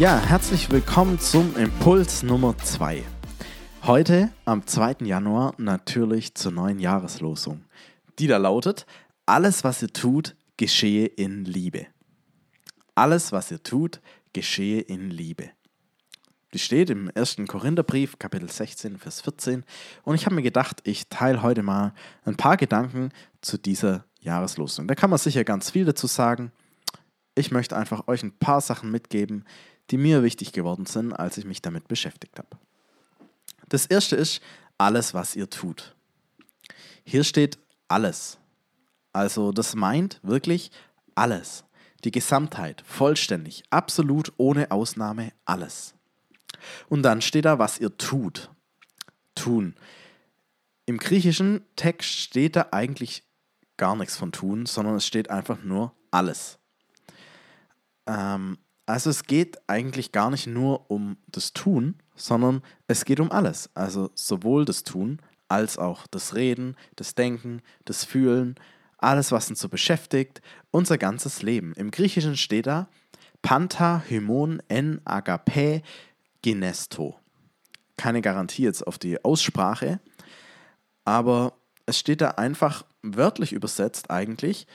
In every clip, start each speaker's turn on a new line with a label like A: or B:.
A: Ja, herzlich willkommen zum Impuls Nummer 2. Heute, am 2. Januar, natürlich zur neuen Jahreslosung, die da lautet, alles, was ihr tut, geschehe in Liebe. Alles, was ihr tut, geschehe in Liebe. Die steht im 1. Korintherbrief, Kapitel 16, Vers 14. Und ich habe mir gedacht, ich teile heute mal ein paar Gedanken zu dieser Jahreslosung. Da kann man sicher ganz viel dazu sagen. Ich möchte einfach euch ein paar Sachen mitgeben, die mir wichtig geworden sind, als ich mich damit beschäftigt habe. Das erste ist alles, was ihr tut. Hier steht alles. Also das meint wirklich alles. Die Gesamtheit, vollständig, absolut ohne Ausnahme alles. Und dann steht da, was ihr tut. Tun. Im griechischen Text steht da eigentlich gar nichts von tun, sondern es steht einfach nur alles. Ähm, also es geht eigentlich gar nicht nur um das Tun, sondern es geht um alles. Also sowohl das Tun als auch das Reden, das Denken, das Fühlen, alles, was uns so beschäftigt, unser ganzes Leben. Im Griechischen steht da Panta, Hymon, En, Agape, Genesto. Keine Garantie jetzt auf die Aussprache, aber es steht da einfach wörtlich übersetzt eigentlich,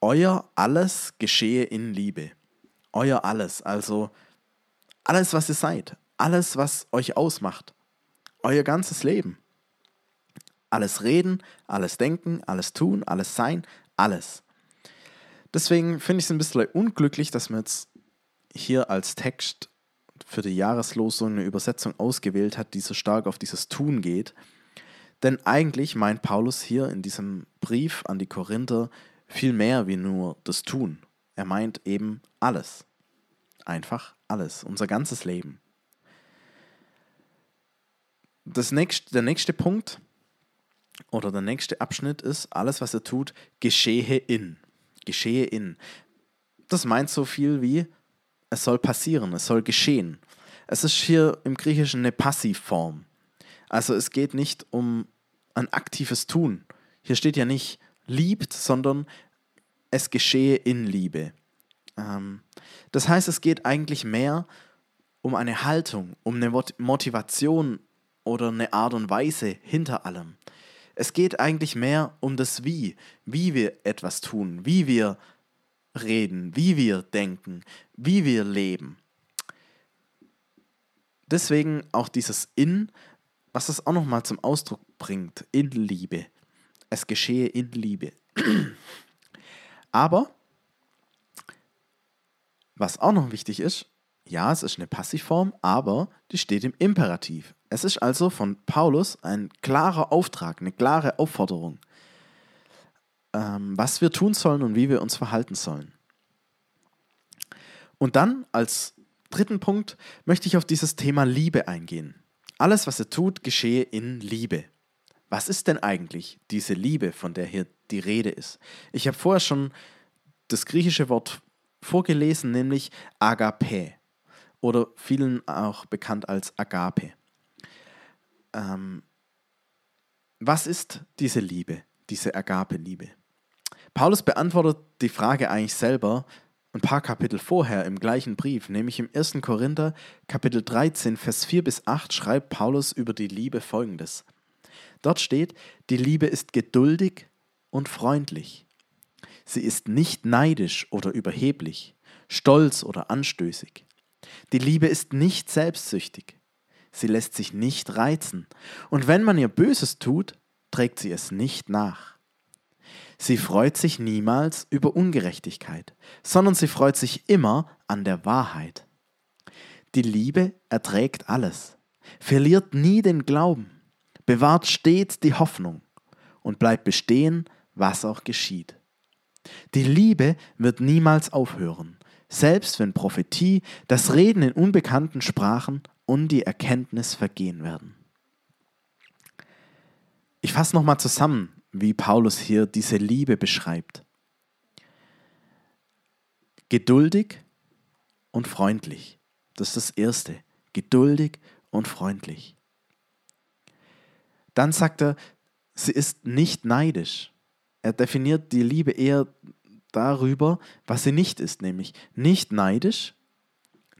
A: euer alles geschehe in Liebe euer alles, also alles, was ihr seid, alles, was euch ausmacht, euer ganzes Leben. Alles reden, alles denken, alles tun, alles sein, alles. Deswegen finde ich es ein bisschen unglücklich, dass man jetzt hier als Text für die Jahreslosung eine Übersetzung ausgewählt hat, die so stark auf dieses Tun geht. Denn eigentlich meint Paulus hier in diesem Brief an die Korinther viel mehr wie nur das Tun. Er meint eben alles. Einfach alles, unser ganzes Leben. Das nächste, der nächste Punkt oder der nächste Abschnitt ist, alles, was er tut, geschehe in. Geschehe in. Das meint so viel wie, es soll passieren, es soll geschehen. Es ist hier im Griechischen eine Passivform. Also es geht nicht um ein aktives Tun. Hier steht ja nicht liebt, sondern es geschehe in Liebe. Ähm, das heißt, es geht eigentlich mehr um eine Haltung, um eine Motivation oder eine Art und Weise hinter allem. Es geht eigentlich mehr um das Wie, wie wir etwas tun, wie wir reden, wie wir denken, wie wir leben. Deswegen auch dieses In, was das auch nochmal zum Ausdruck bringt, in Liebe. Es geschehe in Liebe. Aber was auch noch wichtig ist, ja, es ist eine Passivform, aber die steht im Imperativ. Es ist also von Paulus ein klarer Auftrag, eine klare Aufforderung, ähm, was wir tun sollen und wie wir uns verhalten sollen. Und dann als dritten Punkt möchte ich auf dieses Thema Liebe eingehen. Alles, was er tut, geschehe in Liebe. Was ist denn eigentlich diese Liebe, von der hier die Rede ist? Ich habe vorher schon das griechische Wort vorgelesen, nämlich Agape oder vielen auch bekannt als Agape. Ähm, was ist diese Liebe, diese Agape-Liebe? Paulus beantwortet die Frage eigentlich selber ein paar Kapitel vorher im gleichen Brief, nämlich im 1. Korinther Kapitel 13, Vers 4 bis 8 schreibt Paulus über die Liebe folgendes. Dort steht, die Liebe ist geduldig und freundlich. Sie ist nicht neidisch oder überheblich, stolz oder anstößig. Die Liebe ist nicht selbstsüchtig. Sie lässt sich nicht reizen. Und wenn man ihr Böses tut, trägt sie es nicht nach. Sie freut sich niemals über Ungerechtigkeit, sondern sie freut sich immer an der Wahrheit. Die Liebe erträgt alles, verliert nie den Glauben, bewahrt stets die Hoffnung und bleibt bestehen, was auch geschieht. Die Liebe wird niemals aufhören, selbst wenn Prophetie, das Reden in unbekannten Sprachen und die Erkenntnis vergehen werden. Ich fasse nochmal zusammen, wie Paulus hier diese Liebe beschreibt. Geduldig und freundlich. Das ist das Erste. Geduldig und freundlich. Dann sagt er, sie ist nicht neidisch. Er definiert die Liebe eher darüber, was sie nicht ist, nämlich nicht neidisch,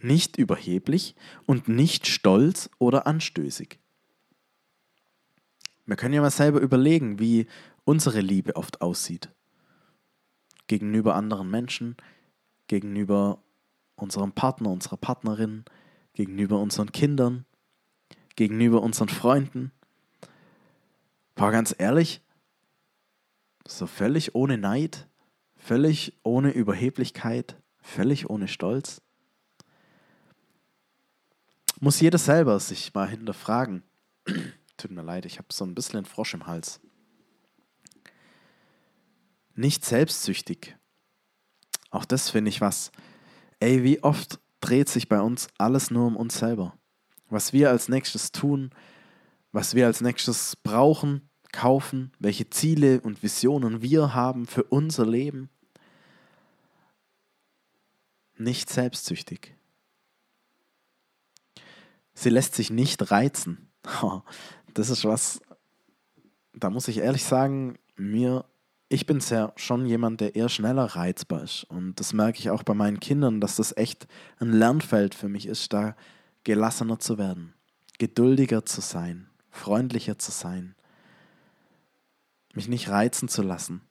A: nicht überheblich und nicht stolz oder anstößig. Wir können ja mal selber überlegen, wie unsere Liebe oft aussieht. Gegenüber anderen Menschen, gegenüber unserem Partner, unserer Partnerin, gegenüber unseren Kindern, gegenüber unseren Freunden. War ganz ehrlich, so völlig ohne Neid, völlig ohne Überheblichkeit, völlig ohne Stolz. Muss jeder selber sich mal hinterfragen. Tut mir leid, ich habe so ein bisschen einen Frosch im Hals. Nicht selbstsüchtig. Auch das finde ich was. Ey, wie oft dreht sich bei uns alles nur um uns selber? Was wir als nächstes tun, was wir als nächstes brauchen, kaufen, welche Ziele und Visionen wir haben für unser Leben. Nicht selbstsüchtig. Sie lässt sich nicht reizen. Das ist was, da muss ich ehrlich sagen, mir, ich bin ja schon jemand, der eher schneller reizbar ist. Und das merke ich auch bei meinen Kindern, dass das echt ein Lernfeld für mich ist, da gelassener zu werden, geduldiger zu sein, freundlicher zu sein mich nicht reizen zu lassen.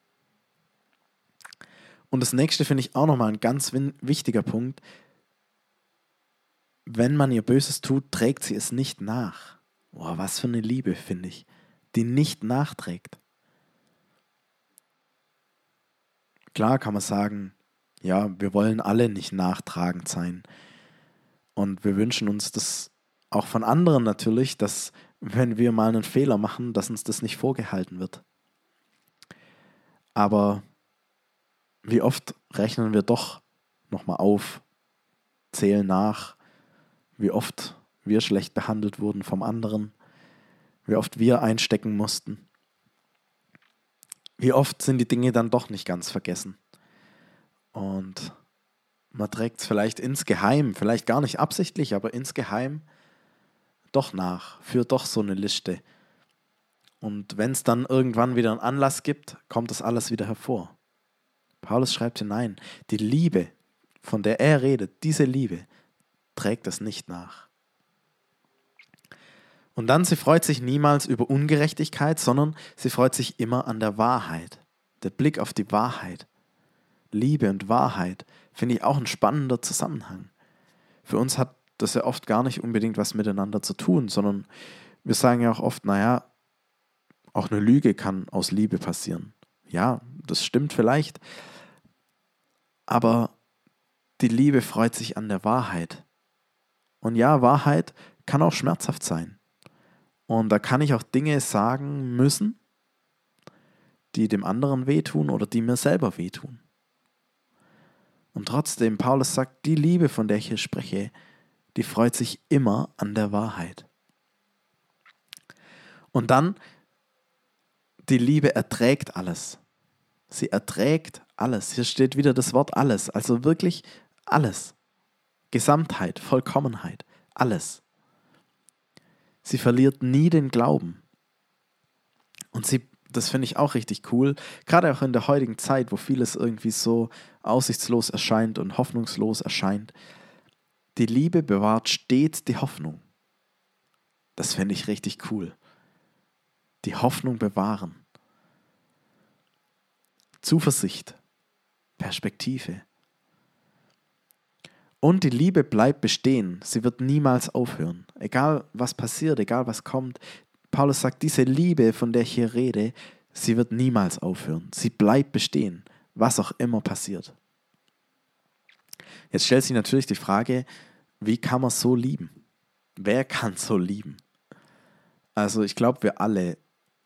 A: Und das nächste finde ich auch nochmal ein ganz wichtiger Punkt. Wenn man ihr Böses tut, trägt sie es nicht nach. Boah, was für eine Liebe, finde ich, die nicht nachträgt. Klar kann man sagen, ja, wir wollen alle nicht nachtragend sein. Und wir wünschen uns das auch von anderen natürlich, dass wenn wir mal einen Fehler machen, dass uns das nicht vorgehalten wird. Aber wie oft rechnen wir doch nochmal auf, zählen nach, wie oft wir schlecht behandelt wurden vom anderen, wie oft wir einstecken mussten. Wie oft sind die Dinge dann doch nicht ganz vergessen. Und man trägt es vielleicht insgeheim, vielleicht gar nicht absichtlich, aber insgeheim doch nach, führt doch so eine Liste und wenn es dann irgendwann wieder einen Anlass gibt, kommt das alles wieder hervor. Paulus schreibt hinein, die Liebe, von der er redet, diese Liebe, trägt es nicht nach. Und dann, sie freut sich niemals über Ungerechtigkeit, sondern sie freut sich immer an der Wahrheit. Der Blick auf die Wahrheit. Liebe und Wahrheit finde ich auch ein spannender Zusammenhang. Für uns hat das ja oft gar nicht unbedingt was miteinander zu tun, sondern wir sagen ja auch oft, naja, auch eine Lüge kann aus Liebe passieren. Ja, das stimmt vielleicht. Aber die Liebe freut sich an der Wahrheit. Und ja, Wahrheit kann auch schmerzhaft sein. Und da kann ich auch Dinge sagen müssen, die dem anderen wehtun oder die mir selber wehtun. Und trotzdem, Paulus sagt, die Liebe, von der ich hier spreche, die freut sich immer an der Wahrheit. Und dann die Liebe erträgt alles. Sie erträgt alles. Hier steht wieder das Wort alles. Also wirklich alles. Gesamtheit, Vollkommenheit, alles. Sie verliert nie den Glauben. Und sie, das finde ich auch richtig cool, gerade auch in der heutigen Zeit, wo vieles irgendwie so aussichtslos erscheint und hoffnungslos erscheint. Die Liebe bewahrt stets die Hoffnung. Das finde ich richtig cool die Hoffnung bewahren. Zuversicht, Perspektive. Und die Liebe bleibt bestehen. Sie wird niemals aufhören. Egal was passiert, egal was kommt. Paulus sagt, diese Liebe, von der ich hier rede, sie wird niemals aufhören. Sie bleibt bestehen, was auch immer passiert. Jetzt stellt sich natürlich die Frage, wie kann man so lieben? Wer kann so lieben? Also ich glaube, wir alle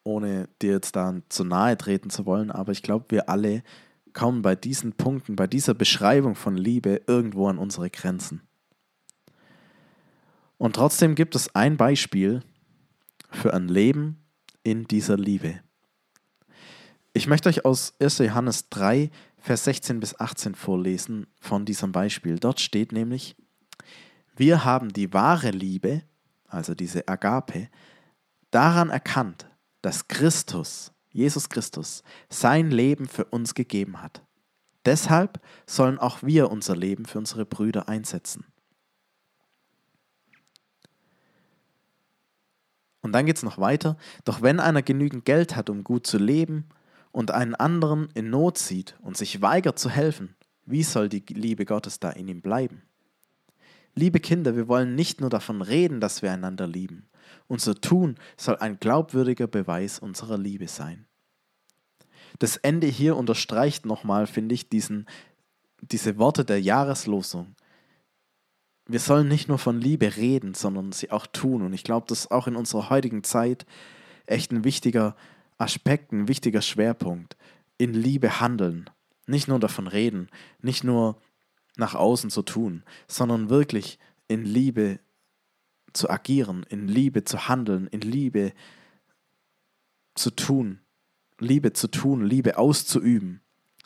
A: ohne dir jetzt da zu nahe treten zu wollen, aber ich glaube, wir alle kommen bei diesen Punkten, bei dieser Beschreibung von Liebe irgendwo an unsere Grenzen. Und trotzdem gibt es ein Beispiel für ein Leben in dieser Liebe. Ich möchte euch aus 1. Johannes 3, Vers 16 bis 18 vorlesen von diesem Beispiel. Dort steht nämlich, wir haben die wahre Liebe, also diese Agape, daran erkannt, dass Christus, Jesus Christus, sein Leben für uns gegeben hat. Deshalb sollen auch wir unser Leben für unsere Brüder einsetzen. Und dann geht es noch weiter. Doch wenn einer genügend Geld hat, um gut zu leben, und einen anderen in Not sieht und sich weigert zu helfen, wie soll die Liebe Gottes da in ihm bleiben? Liebe Kinder, wir wollen nicht nur davon reden, dass wir einander lieben. Unser Tun soll ein glaubwürdiger Beweis unserer Liebe sein. Das Ende hier unterstreicht nochmal, finde ich, diesen, diese Worte der Jahreslosung wir sollen nicht nur von Liebe reden, sondern sie auch tun. Und ich glaube, das ist auch in unserer heutigen Zeit echt ein wichtiger Aspekt, ein wichtiger Schwerpunkt. In Liebe handeln. Nicht nur davon reden, nicht nur nach außen zu tun, sondern wirklich in Liebe zu agieren, in Liebe zu handeln, in Liebe zu tun. Liebe zu tun, Liebe auszuüben,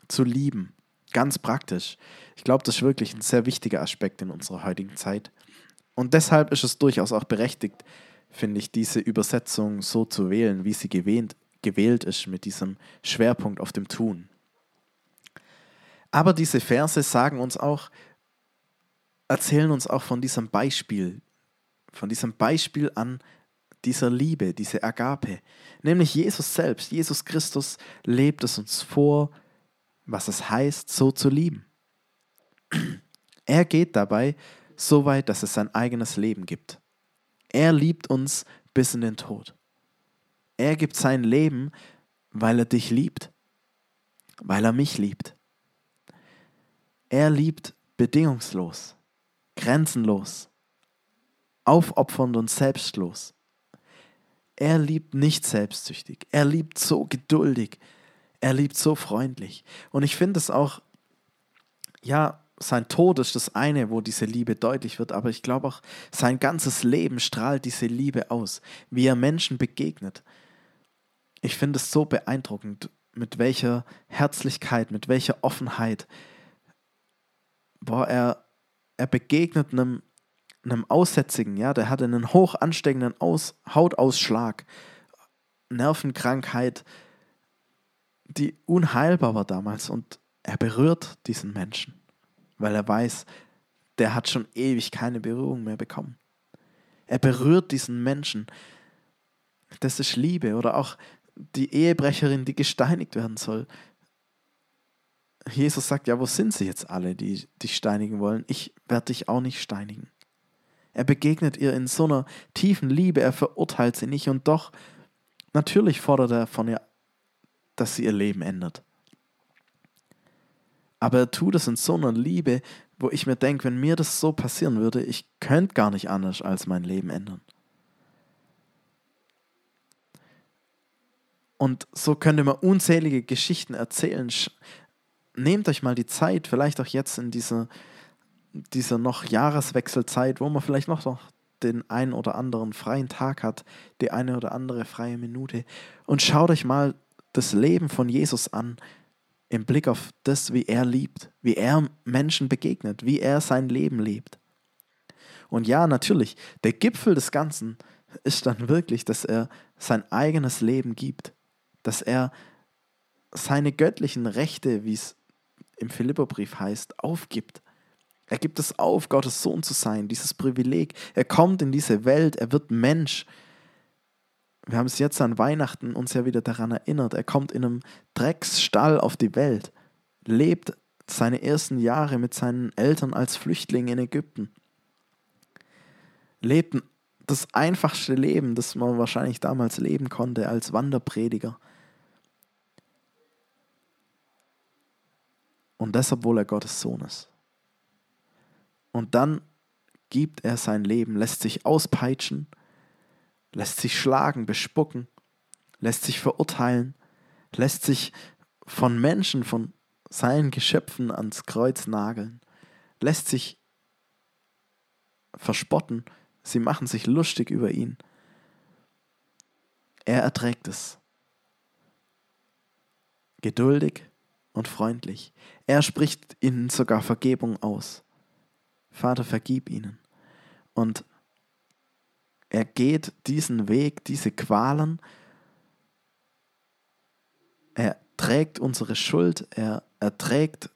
A: zu lieben. Ganz praktisch. Ich glaube, das ist wirklich ein sehr wichtiger Aspekt in unserer heutigen Zeit. Und deshalb ist es durchaus auch berechtigt, finde ich, diese Übersetzung so zu wählen, wie sie gewählt, gewählt ist, mit diesem Schwerpunkt auf dem Tun. Aber diese Verse sagen uns auch, erzählen uns auch von diesem Beispiel, von diesem Beispiel an dieser Liebe, diese Agape. Nämlich Jesus selbst, Jesus Christus lebt es uns vor, was es heißt, so zu lieben. Er geht dabei so weit, dass es sein eigenes Leben gibt. Er liebt uns bis in den Tod. Er gibt sein Leben, weil er dich liebt, weil er mich liebt. Er liebt bedingungslos, grenzenlos, aufopfernd und selbstlos. Er liebt nicht selbstsüchtig. Er liebt so geduldig. Er liebt so freundlich. Und ich finde es auch, ja, sein Tod ist das eine, wo diese Liebe deutlich wird, aber ich glaube auch, sein ganzes Leben strahlt diese Liebe aus, wie er Menschen begegnet. Ich finde es so beeindruckend, mit welcher Herzlichkeit, mit welcher Offenheit, boah, er, er begegnet einem, einem Aussätzigen, ja, der hatte einen hoch ansteckenden Aus, Hautausschlag, Nervenkrankheit, die unheilbar war damals. Und er berührt diesen Menschen, weil er weiß, der hat schon ewig keine Berührung mehr bekommen. Er berührt diesen Menschen. Das ist Liebe. Oder auch die Ehebrecherin, die gesteinigt werden soll. Jesus sagt, ja, wo sind sie jetzt alle, die dich steinigen wollen? Ich werde dich auch nicht steinigen. Er begegnet ihr in so einer tiefen Liebe, er verurteilt sie nicht und doch, natürlich fordert er von ihr dass sie ihr Leben ändert. Aber er tut es in so einer Liebe, wo ich mir denke, wenn mir das so passieren würde, ich könnte gar nicht anders als mein Leben ändern. Und so könnte man unzählige Geschichten erzählen. Nehmt euch mal die Zeit, vielleicht auch jetzt in dieser, dieser noch Jahreswechselzeit, wo man vielleicht noch, den einen oder anderen freien Tag hat, die eine oder andere freie Minute. Und schaut euch mal das Leben von Jesus an im Blick auf das, wie er liebt, wie er Menschen begegnet, wie er sein Leben lebt. Und ja, natürlich, der Gipfel des Ganzen ist dann wirklich, dass er sein eigenes Leben gibt, dass er seine göttlichen Rechte, wie es im Philipperbrief heißt, aufgibt. Er gibt es auf, Gottes Sohn zu sein, dieses Privileg. Er kommt in diese Welt, er wird Mensch, wir haben es jetzt an Weihnachten uns ja wieder daran erinnert, er kommt in einem Drecksstall auf die Welt, lebt seine ersten Jahre mit seinen Eltern als Flüchtling in Ägypten, lebt das einfachste Leben, das man wahrscheinlich damals leben konnte als Wanderprediger. Und das, obwohl er Gottes Sohn ist. Und dann gibt er sein Leben, lässt sich auspeitschen lässt sich schlagen, bespucken, lässt sich verurteilen, lässt sich von Menschen, von seinen Geschöpfen ans Kreuz nageln, lässt sich verspotten, sie machen sich lustig über ihn. Er erträgt es. Geduldig und freundlich. Er spricht ihnen sogar Vergebung aus. Vater, vergib ihnen. Und er geht diesen Weg, diese Qualen. Er trägt unsere Schuld, er erträgt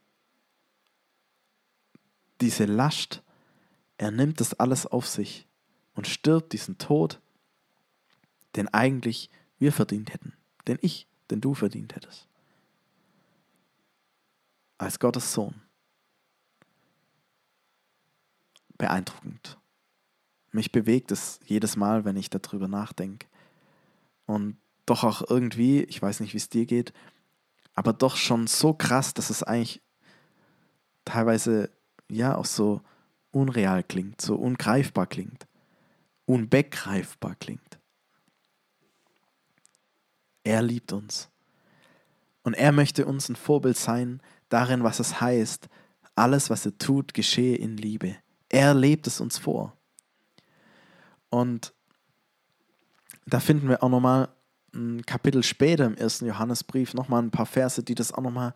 A: diese Last. Er nimmt das alles auf sich und stirbt diesen Tod, den eigentlich wir verdient hätten, den ich, den du verdient hättest. Als Gottes Sohn. Beeindruckend. Mich bewegt es jedes Mal, wenn ich darüber nachdenke. Und doch auch irgendwie, ich weiß nicht, wie es dir geht, aber doch schon so krass, dass es eigentlich teilweise ja auch so unreal klingt, so ungreifbar klingt, unbegreifbar klingt. Er liebt uns. Und er möchte uns ein Vorbild sein darin, was es heißt, alles, was er tut, geschehe in Liebe. Er lebt es uns vor. Und da finden wir auch nochmal ein Kapitel später im ersten Johannesbrief nochmal ein paar Verse, die das auch nochmal,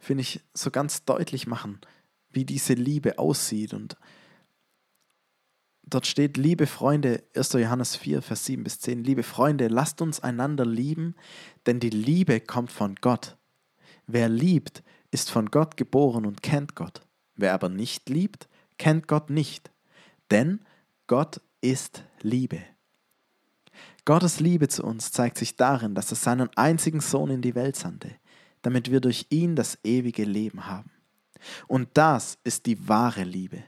A: finde ich, so ganz deutlich machen, wie diese Liebe aussieht. Und dort steht, liebe Freunde, 1. Johannes 4, Vers 7 bis 10, liebe Freunde, lasst uns einander lieben, denn die Liebe kommt von Gott. Wer liebt, ist von Gott geboren und kennt Gott. Wer aber nicht liebt, kennt Gott nicht, denn Gott ist Liebe. Gottes Liebe zu uns zeigt sich darin, dass er seinen einzigen Sohn in die Welt sandte, damit wir durch ihn das ewige Leben haben. Und das ist die wahre Liebe.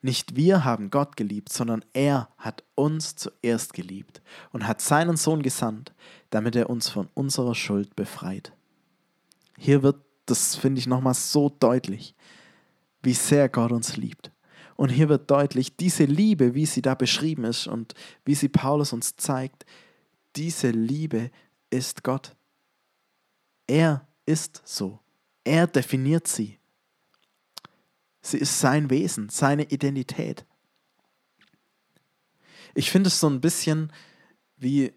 A: Nicht wir haben Gott geliebt, sondern er hat uns zuerst geliebt und hat seinen Sohn gesandt, damit er uns von unserer Schuld befreit. Hier wird, das finde ich nochmal so deutlich, wie sehr Gott uns liebt. Und hier wird deutlich, diese Liebe, wie sie da beschrieben ist und wie sie Paulus uns zeigt, diese Liebe ist Gott. Er ist so. Er definiert sie. Sie ist sein Wesen, seine Identität. Ich finde es so ein bisschen wie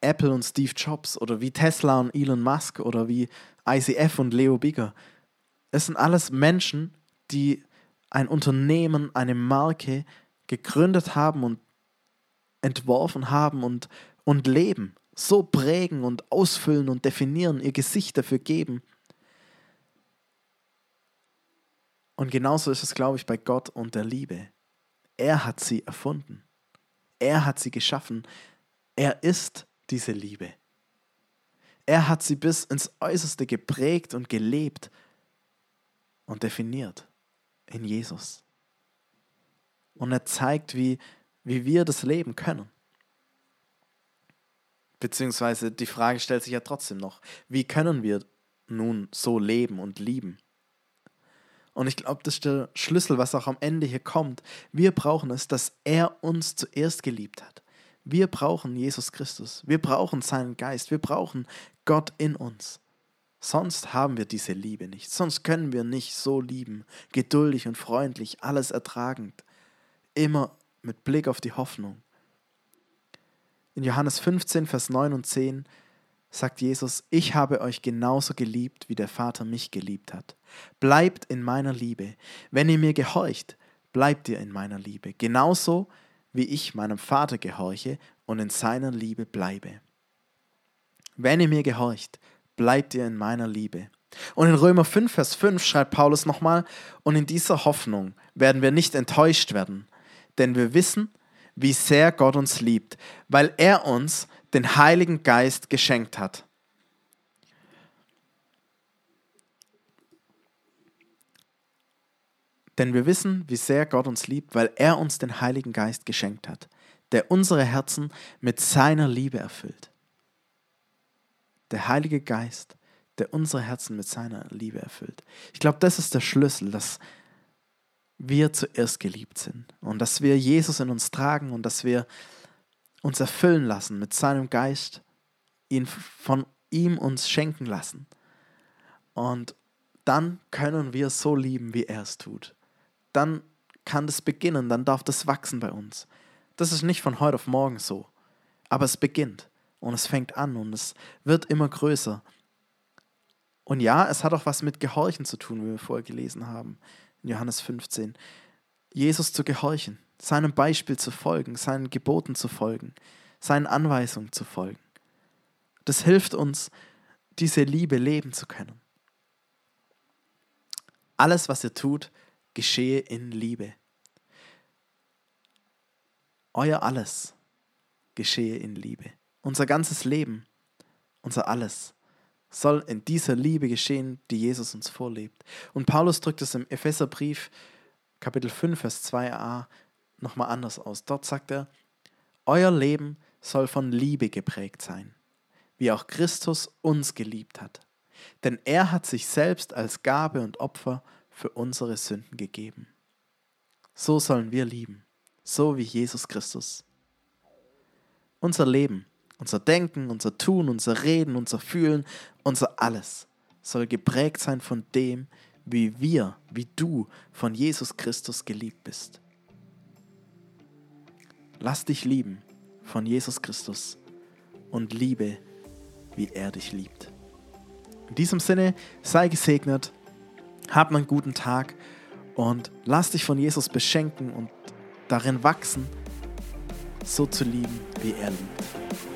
A: Apple und Steve Jobs oder wie Tesla und Elon Musk oder wie ICF und Leo Bigger. Es sind alles Menschen, die ein Unternehmen, eine Marke gegründet haben und entworfen haben und, und leben, so prägen und ausfüllen und definieren, ihr Gesicht dafür geben. Und genauso ist es, glaube ich, bei Gott und der Liebe. Er hat sie erfunden. Er hat sie geschaffen. Er ist diese Liebe. Er hat sie bis ins Äußerste geprägt und gelebt und definiert in Jesus. Und er zeigt, wie, wie wir das leben können. Beziehungsweise die Frage stellt sich ja trotzdem noch, wie können wir nun so leben und lieben? Und ich glaube, das ist der Schlüssel, was auch am Ende hier kommt. Wir brauchen es, dass er uns zuerst geliebt hat. Wir brauchen Jesus Christus. Wir brauchen seinen Geist. Wir brauchen Gott in uns. Sonst haben wir diese Liebe nicht. Sonst können wir nicht so lieben, geduldig und freundlich, alles ertragend, immer mit Blick auf die Hoffnung. In Johannes 15, Vers 9 und 10 sagt Jesus, ich habe euch genauso geliebt, wie der Vater mich geliebt hat. Bleibt in meiner Liebe. Wenn ihr mir gehorcht, bleibt ihr in meiner Liebe. Genauso wie ich meinem Vater gehorche und in seiner Liebe bleibe. Wenn ihr mir gehorcht, bleibt ihr in meiner Liebe. Und in Römer 5, Vers 5 schreibt Paulus nochmal, und in dieser Hoffnung werden wir nicht enttäuscht werden, denn wir wissen, wie sehr Gott uns liebt, weil er uns den Heiligen Geist geschenkt hat. Denn wir wissen, wie sehr Gott uns liebt, weil er uns den Heiligen Geist geschenkt hat, der unsere Herzen mit seiner Liebe erfüllt der Heilige Geist, der unsere Herzen mit seiner Liebe erfüllt. Ich glaube, das ist der Schlüssel, dass wir zuerst geliebt sind und dass wir Jesus in uns tragen und dass wir uns erfüllen lassen mit seinem Geist ihn von ihm uns schenken lassen. Und dann können wir so lieben, wie er es tut. Dann kann das beginnen, dann darf das wachsen bei uns. Das ist nicht von heute auf morgen so, aber es beginnt und es fängt an und es wird immer größer. Und ja, es hat auch was mit Gehorchen zu tun, wie wir vorher gelesen haben, in Johannes 15. Jesus zu gehorchen, seinem Beispiel zu folgen, seinen Geboten zu folgen, seinen Anweisungen zu folgen. Das hilft uns, diese Liebe leben zu können. Alles, was ihr tut, geschehe in Liebe. Euer alles geschehe in Liebe. Unser ganzes Leben, unser alles soll in dieser Liebe geschehen, die Jesus uns vorlebt. Und Paulus drückt es im Epheserbrief Kapitel 5, Vers 2a nochmal anders aus. Dort sagt er, euer Leben soll von Liebe geprägt sein, wie auch Christus uns geliebt hat. Denn er hat sich selbst als Gabe und Opfer für unsere Sünden gegeben. So sollen wir lieben, so wie Jesus Christus. Unser Leben, unser Denken, unser Tun, unser Reden, unser Fühlen, unser alles soll geprägt sein von dem, wie wir, wie du von Jesus Christus geliebt bist. Lass dich lieben von Jesus Christus und liebe, wie er dich liebt. In diesem Sinne, sei gesegnet hab einen guten Tag und lass dich von Jesus beschenken und darin wachsen, so zu lieben, wie er liebt.